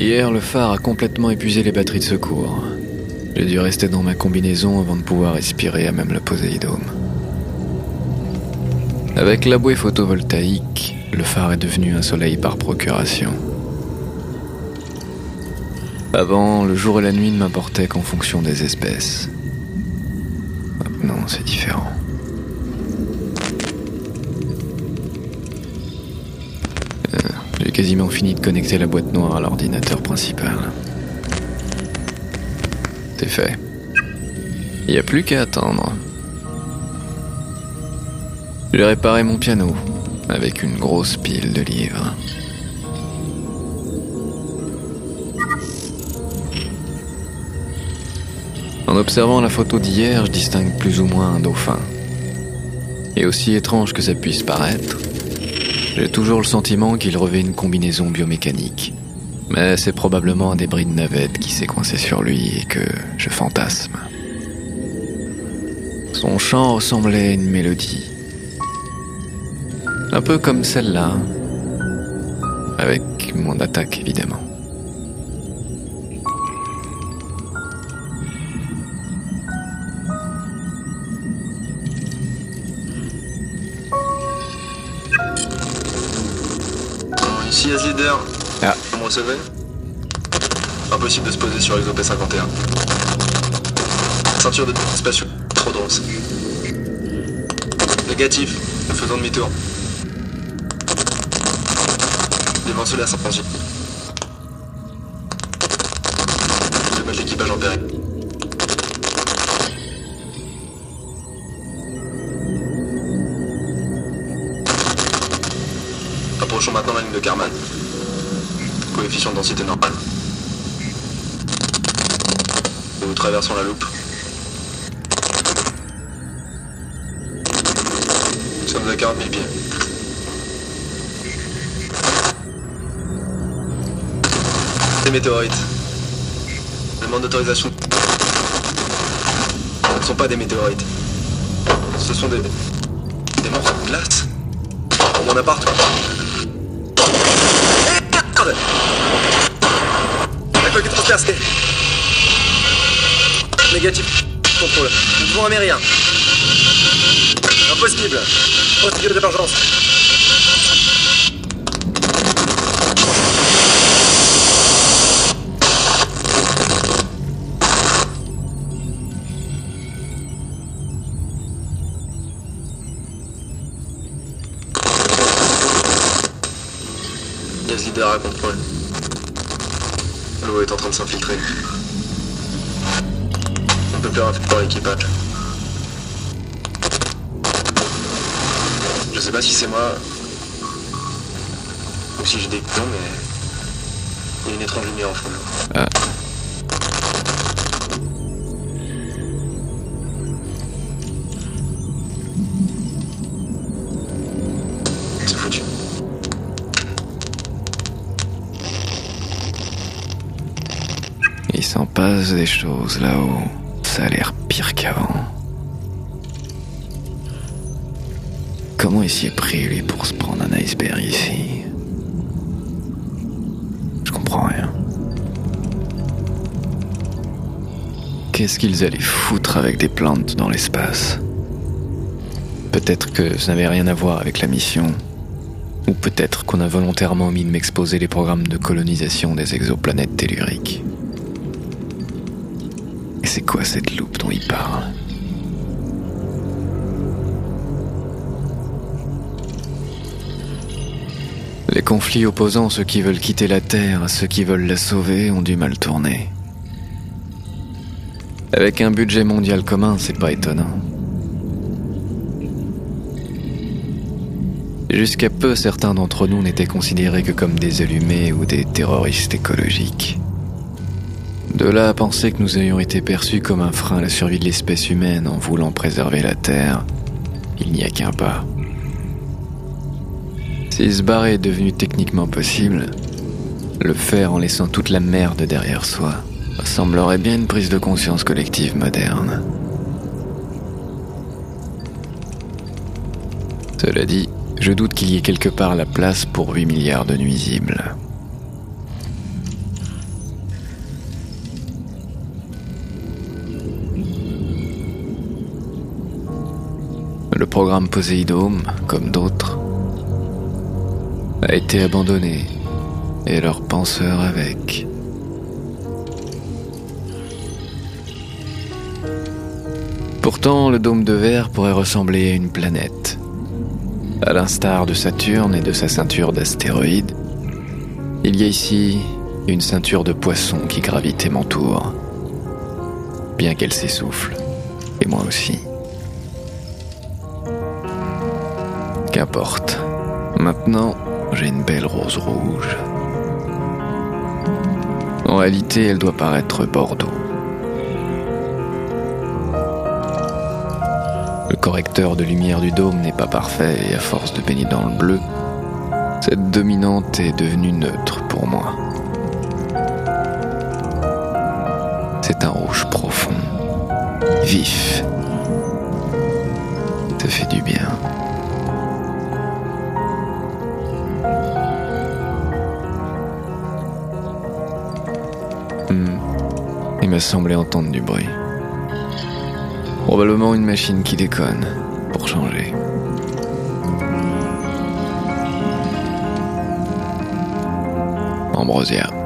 Hier, le phare a complètement épuisé les batteries de secours. J'ai dû rester dans ma combinaison avant de pouvoir respirer à même le Poséidome. Avec la bouée photovoltaïque, le phare est devenu un soleil par procuration. Avant, le jour et la nuit ne m'importaient qu'en fonction des espèces. Maintenant, c'est différent. Quasiment fini de connecter la boîte noire à l'ordinateur principal. C'est fait. Il n'y a plus qu'à attendre. J'ai réparé mon piano avec une grosse pile de livres. En observant la photo d'hier, je distingue plus ou moins un dauphin. Et aussi étrange que ça puisse paraître, j'ai toujours le sentiment qu'il revêt une combinaison biomécanique. Mais c'est probablement un débris de navette qui s'est coincé sur lui et que je fantasme. Son chant ressemblait à une mélodie. Un peu comme celle-là. Avec mon attaque, évidemment. Ici As Leader. Ah. Vous me recevez? Impossible de se poser sur l'exopé 51. Ceinture de spatiaux. Trop drôle. Négatif. Nous faisons demi-tour. Devant cela sans. Dommage d'équipage en péril. Maintenant la ligne de Karman. Coefficient de densité normale. Nous traversons la loupe. Nous sommes à 40 000 pieds. Des météorites. Demande d'autorisation. Ce ne sont pas des météorites. Ce sont des... des morceaux de glace. Mon appart. Merde La coque est transpercée. Négatif. Contrôle. Devons amérien. Impossible. Procédure d'émergence. À contrôle. L'eau est en train de s'infiltrer. On peut plus rien faire pour l'équipage. Je sais pas si c'est moi ou si j'ai des clons, mais il y a une étrange lumière en fond. Ah. Il s'en passe des choses là-haut. Ça a l'air pire qu'avant. Comment il s'y est pris, lui, pour se prendre un iceberg ici? Je comprends rien. Qu'est-ce qu'ils allaient foutre avec des plantes dans l'espace? Peut-être que ça n'avait rien à voir avec la mission. Ou peut-être qu'on a volontairement omis de m'exposer les programmes de colonisation des exoplanètes telluriques. C'est quoi cette loupe dont il parle Les conflits opposant ceux qui veulent quitter la Terre à ceux qui veulent la sauver ont du mal tourner. Avec un budget mondial commun, c'est pas étonnant. Jusqu'à peu, certains d'entre nous n'étaient considérés que comme des allumés ou des terroristes écologiques. De là à penser que nous ayons été perçus comme un frein à la survie de l'espèce humaine en voulant préserver la Terre, il n'y a qu'un pas. Si se barrer est devenu techniquement possible, le faire en laissant toute la merde derrière soi semblerait bien une prise de conscience collective moderne. Cela dit, je doute qu'il y ait quelque part la place pour 8 milliards de nuisibles. Programme Poséidome, comme d'autres, a été abandonné et leur penseur avec. Pourtant, le dôme de verre pourrait ressembler à une planète. À l'instar de Saturne et de sa ceinture d'astéroïdes, il y a ici une ceinture de poissons qui gravite et m'entoure, bien qu'elle s'essouffle, et moi aussi. Maintenant, j'ai une belle rose rouge. En réalité, elle doit paraître Bordeaux. Le correcteur de lumière du dôme n'est pas parfait et à force de baigner dans le bleu, cette dominante est devenue neutre pour moi. C'est un rouge profond, vif. Hmm. Il m'a semblé entendre du bruit. Probablement une machine qui déconne, pour changer. Ambrosia.